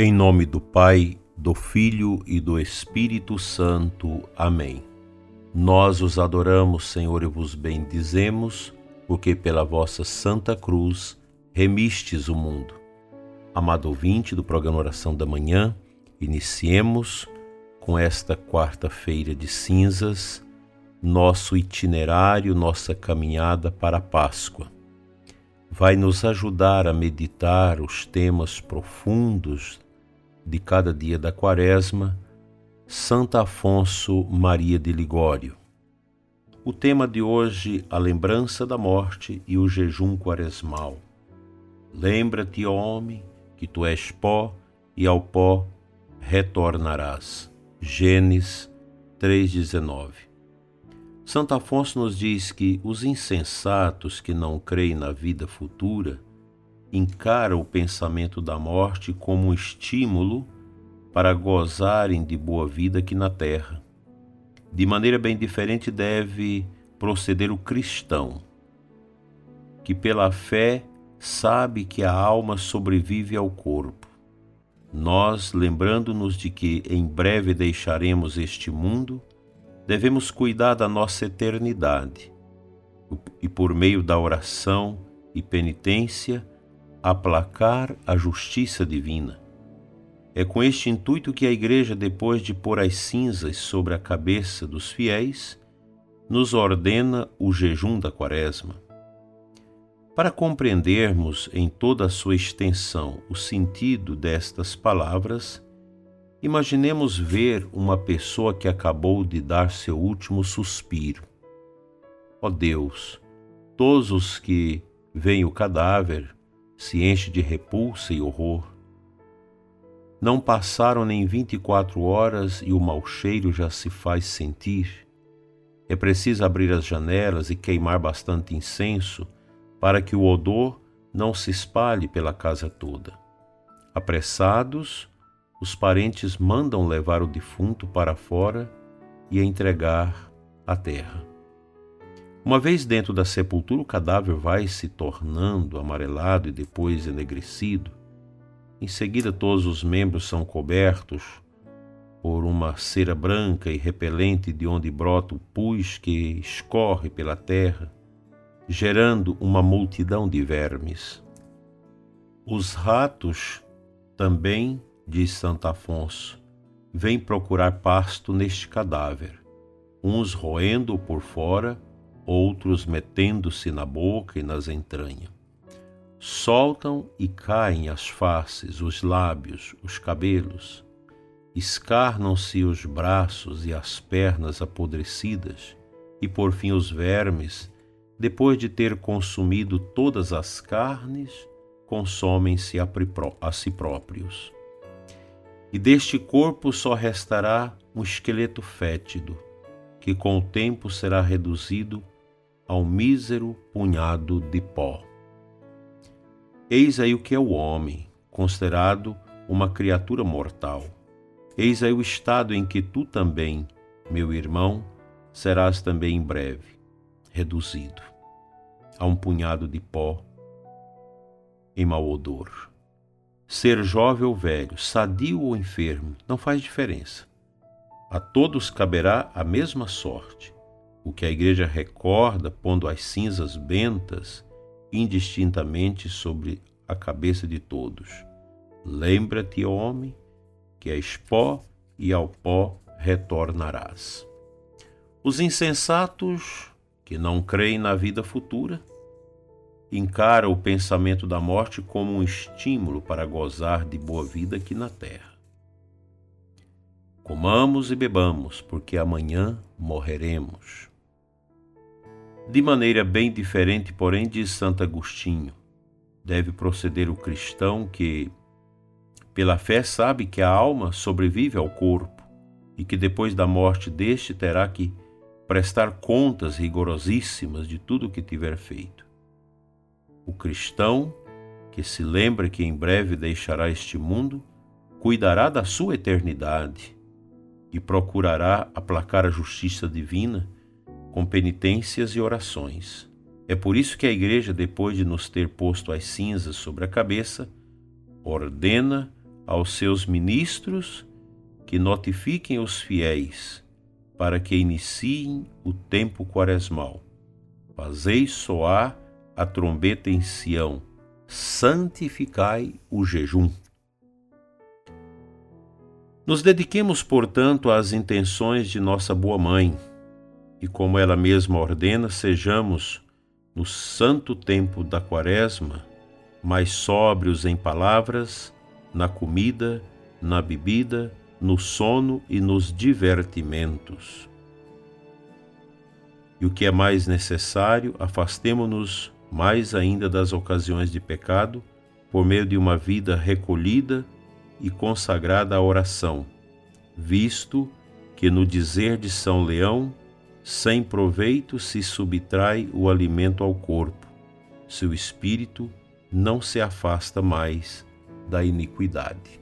Em nome do Pai, do Filho e do Espírito Santo. Amém. Nós os adoramos, Senhor, e vos bendizemos, porque pela vossa Santa Cruz remistes o mundo. Amado ouvinte do programa Oração da Manhã, iniciemos com esta quarta-feira de cinzas nosso itinerário, nossa caminhada para a Páscoa. Vai nos ajudar a meditar os temas profundos de cada dia da Quaresma, Santo Afonso Maria de Ligório. O tema de hoje, a lembrança da morte e o jejum quaresmal. Lembra-te, homem, que tu és pó e ao pó retornarás. Gênesis 3,19 Santo Afonso nos diz que os insensatos que não creem na vida futura encara o pensamento da morte como um estímulo para gozarem de boa vida aqui na terra. De maneira bem diferente deve proceder o cristão, que pela fé sabe que a alma sobrevive ao corpo. Nós, lembrando-nos de que em breve deixaremos este mundo, devemos cuidar da nossa eternidade e, por meio da oração e penitência, aplacar a justiça divina. É com este intuito que a Igreja, depois de pôr as cinzas sobre a cabeça dos fiéis, nos ordena o jejum da Quaresma. Para compreendermos em toda a sua extensão o sentido destas palavras, imaginemos ver uma pessoa que acabou de dar seu último suspiro. Ó Deus, todos os que veem o cadáver se enche de repulsa e horror. Não passaram nem vinte e quatro horas e o mau cheiro já se faz sentir. É preciso abrir as janelas e queimar bastante incenso para que o odor não se espalhe pela casa toda. Apressados, os parentes mandam levar o defunto para fora e entregar à terra. Uma vez dentro da sepultura, o cadáver vai se tornando amarelado e depois enegrecido. Em seguida, todos os membros são cobertos por uma cera branca e repelente de onde brota o pus que escorre pela terra, gerando uma multidão de vermes. Os ratos também, diz Santo Afonso, vêm procurar pasto neste cadáver, uns roendo-o por fora outros metendo-se na boca e nas entranhas. Soltam e caem as faces, os lábios, os cabelos. Escarnam-se os braços e as pernas apodrecidas, e por fim os vermes, depois de ter consumido todas as carnes, consomem-se a, si próprios. E deste corpo só restará um esqueleto fétido, que com o tempo será reduzido ao mísero punhado de pó. Eis aí o que é o homem, considerado uma criatura mortal. Eis aí o estado em que tu também, meu irmão, serás também em breve reduzido a um punhado de pó em mau odor. Ser jovem ou velho, sadio ou enfermo, não faz diferença. A todos caberá a mesma sorte o que a igreja recorda pondo as cinzas bentas indistintamente sobre a cabeça de todos. Lembra-te, homem, que és pó e ao pó retornarás. Os insensatos, que não creem na vida futura, encaram o pensamento da morte como um estímulo para gozar de boa vida aqui na terra. Comamos e bebamos, porque amanhã morreremos. De maneira bem diferente, porém, diz Santo Agostinho, deve proceder o cristão que, pela fé, sabe que a alma sobrevive ao corpo e que depois da morte deste terá que prestar contas rigorosíssimas de tudo o que tiver feito. O cristão, que se lembra que em breve deixará este mundo, cuidará da sua eternidade e procurará aplacar a justiça divina com penitências e orações. É por isso que a Igreja, depois de nos ter posto as cinzas sobre a cabeça, ordena aos seus ministros que notifiquem os fiéis para que iniciem o tempo quaresmal. Fazei soar a trombeta em Sião, santificai o jejum. Nos dediquemos, portanto, às intenções de nossa boa mãe, e como ela mesma ordena, sejamos, no santo tempo da Quaresma, mais sóbrios em palavras, na comida, na bebida, no sono e nos divertimentos. E o que é mais necessário, afastemo-nos mais ainda das ocasiões de pecado, por meio de uma vida recolhida e consagrada à oração, visto que no dizer de São Leão, sem proveito se subtrai o alimento ao corpo, seu espírito não se afasta mais da iniquidade.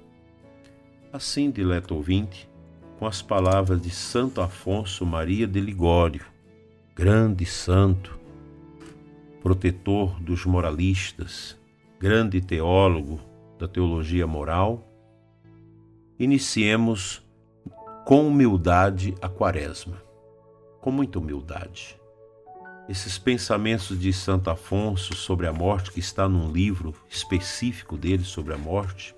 Assim, dileto ouvinte, com as palavras de Santo Afonso Maria de Ligório, grande santo, protetor dos moralistas, grande teólogo da teologia moral, iniciemos com humildade a quaresma, com muita humildade. Esses pensamentos de Santo Afonso sobre a morte, que está num livro específico dele sobre a morte,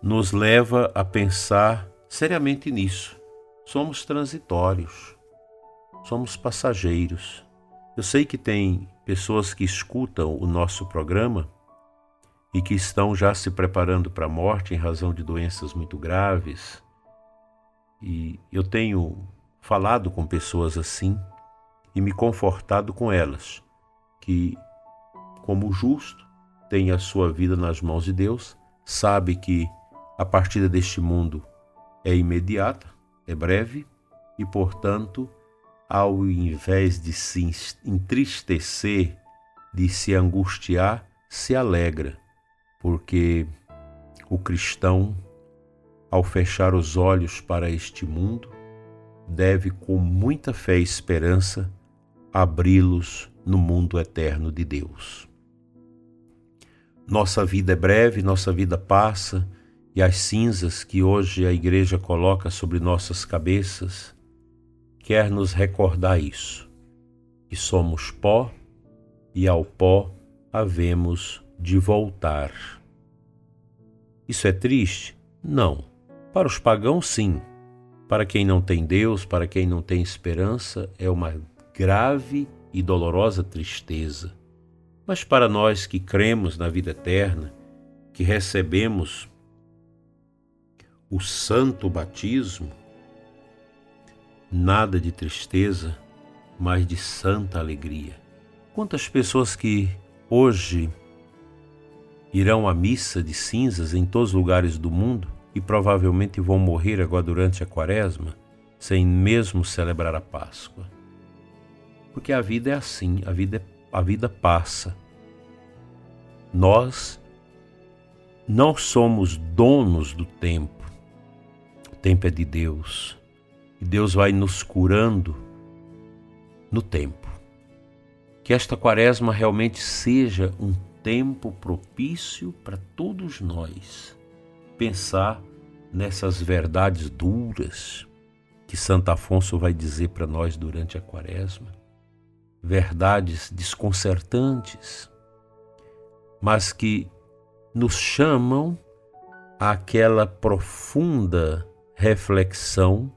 nos leva a pensar seriamente nisso. Somos transitórios, somos passageiros. Eu sei que tem pessoas que escutam o nosso programa e que estão já se preparando para a morte em razão de doenças muito graves. E eu tenho falado com pessoas assim e me confortado com elas, que, como justo, tem a sua vida nas mãos de Deus, sabe que a partida deste mundo é imediata, é breve e, portanto, ao invés de se entristecer, de se angustiar, se alegra porque o cristão, ao fechar os olhos para este mundo, deve com muita fé e esperança abri-los no mundo eterno de Deus. Nossa vida é breve, nossa vida passa, e as cinzas que hoje a Igreja coloca sobre nossas cabeças quer nos recordar isso, que somos pó e ao pó havemos de voltar. Isso é triste? Não. Para os pagãos, sim. Para quem não tem Deus, para quem não tem esperança, é uma grave e dolorosa tristeza. Mas para nós que cremos na vida eterna, que recebemos o santo batismo, nada de tristeza, mas de santa alegria. Quantas pessoas que hoje irão à missa de cinzas em todos os lugares do mundo e provavelmente vão morrer agora durante a quaresma, sem mesmo celebrar a Páscoa. Porque a vida é assim, a vida, a vida passa. Nós não somos donos do tempo. O tempo é de Deus. E Deus vai nos curando no tempo. Que esta quaresma realmente seja um tempo propício para todos nós pensar nessas verdades duras que Santo Afonso vai dizer para nós durante a quaresma, verdades desconcertantes, mas que nos chamam àquela profunda reflexão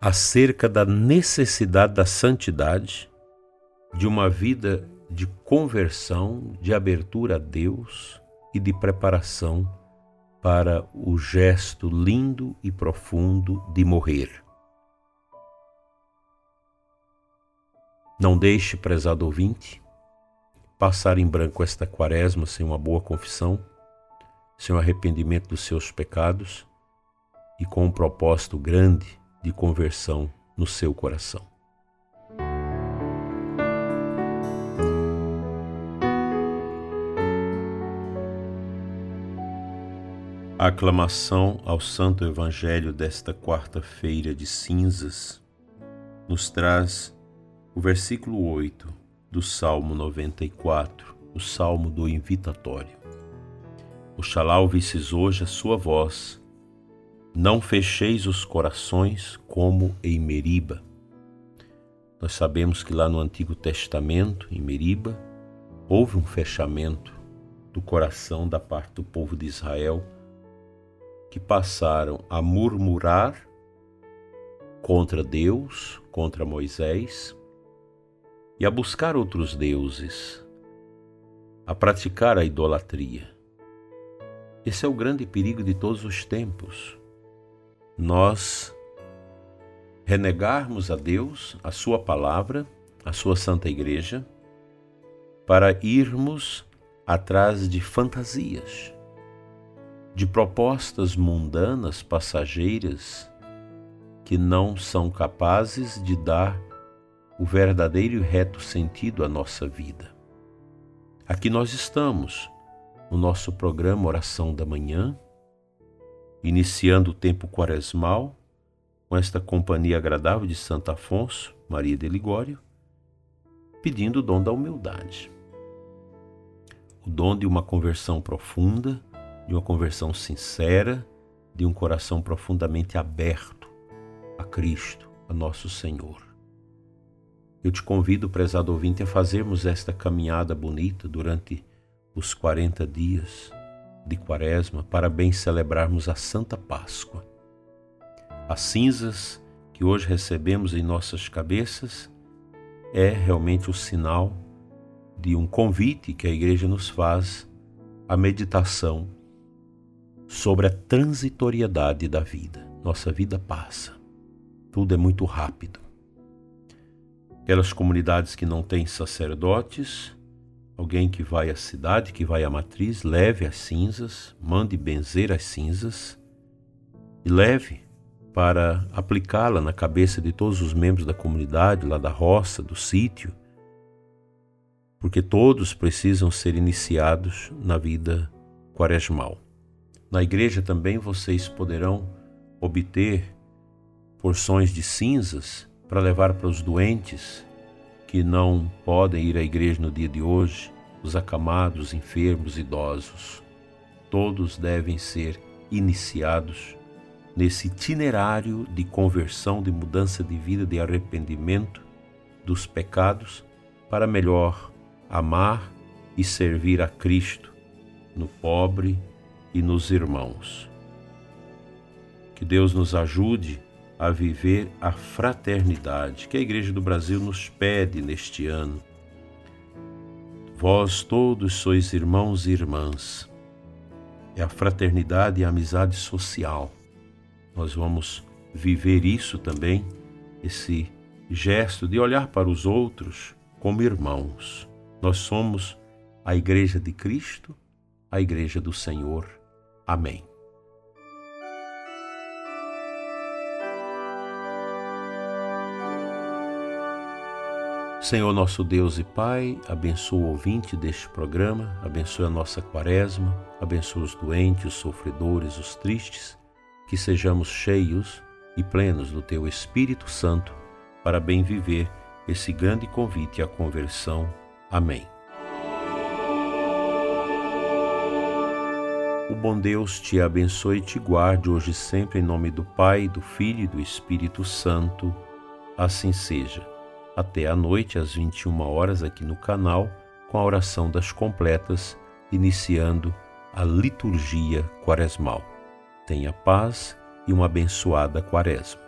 acerca da necessidade da santidade, de uma vida de conversão, de abertura a Deus e de preparação para o gesto lindo e profundo de morrer. Não deixe, prezado ouvinte, passar em branco esta quaresma sem uma boa confissão, sem o arrependimento dos seus pecados e com um propósito grande de conversão no seu coração. A aclamação ao Santo Evangelho desta quarta-feira de cinzas nos traz o versículo 8 do Salmo 94, o Salmo do Invitatório. Oxalá ouvisses hoje a sua voz. Não fecheis os corações como em Meriba. Nós sabemos que lá no Antigo Testamento, em Meriba, houve um fechamento do coração da parte do povo de Israel que passaram a murmurar contra Deus, contra Moisés e a buscar outros deuses, a praticar a idolatria. Esse é o grande perigo de todos os tempos. Nós renegarmos a Deus, a Sua palavra, a Sua Santa Igreja, para irmos atrás de fantasias, de propostas mundanas, passageiras, que não são capazes de dar o verdadeiro e reto sentido à nossa vida. Aqui nós estamos no nosso programa Oração da Manhã, iniciando o tempo quaresmal com esta companhia agradável de Santo Afonso, Maria de Ligório, pedindo o dom da humildade. O dom de uma conversão profunda, de uma conversão sincera, de um coração profundamente aberto a Cristo, a nosso Senhor. Eu te convido, prezado ouvinte, a fazermos esta caminhada bonita durante os 40 dias de Quaresma para bem celebrarmos a Santa Páscoa. As cinzas que hoje recebemos em nossas cabeças é realmente o sinal de um convite que a Igreja nos faz à meditação sobre a transitoriedade da vida. Nossa vida passa, tudo é muito rápido. Aquelas comunidades que não têm sacerdotes Alguém que vai à cidade, que vai à matriz, leve as cinzas, mande benzer as cinzas e leve para aplicá-la na cabeça de todos os membros da comunidade, lá da roça, do sítio, porque todos precisam ser iniciados na vida quaresmal. Na igreja também vocês poderão obter porções de cinzas para levar para os doentes que não podem ir à igreja no dia de hoje, os acamados, enfermos, idosos, todos devem ser iniciados nesse itinerário de conversão, de mudança de vida, de arrependimento dos pecados, para melhor amar e servir a Cristo no pobre e nos irmãos. Que Deus nos ajude a viver a fraternidade que a Igreja do Brasil nos pede neste ano. Vós todos sois irmãos e irmãs. É a fraternidade e a amizade social. Nós vamos viver isso também, esse gesto de olhar para os outros como irmãos. Nós somos a Igreja de Cristo, a Igreja do Senhor. Amém. Senhor nosso Deus e Pai, abençoa o ouvinte deste programa, abençoa a nossa quaresma, abençoa os doentes, os sofredores, os tristes, que sejamos cheios e plenos do Teu Espírito Santo para bem viver esse grande convite à conversão. Amém. Bom Deus te abençoe e te guarde hoje e sempre em nome do Pai, do Filho e do Espírito Santo. Assim seja até à noite, às 21 horas, aqui no canal, com a oração das completas, iniciando a liturgia quaresmal. Tenha paz e uma abençoada quaresma.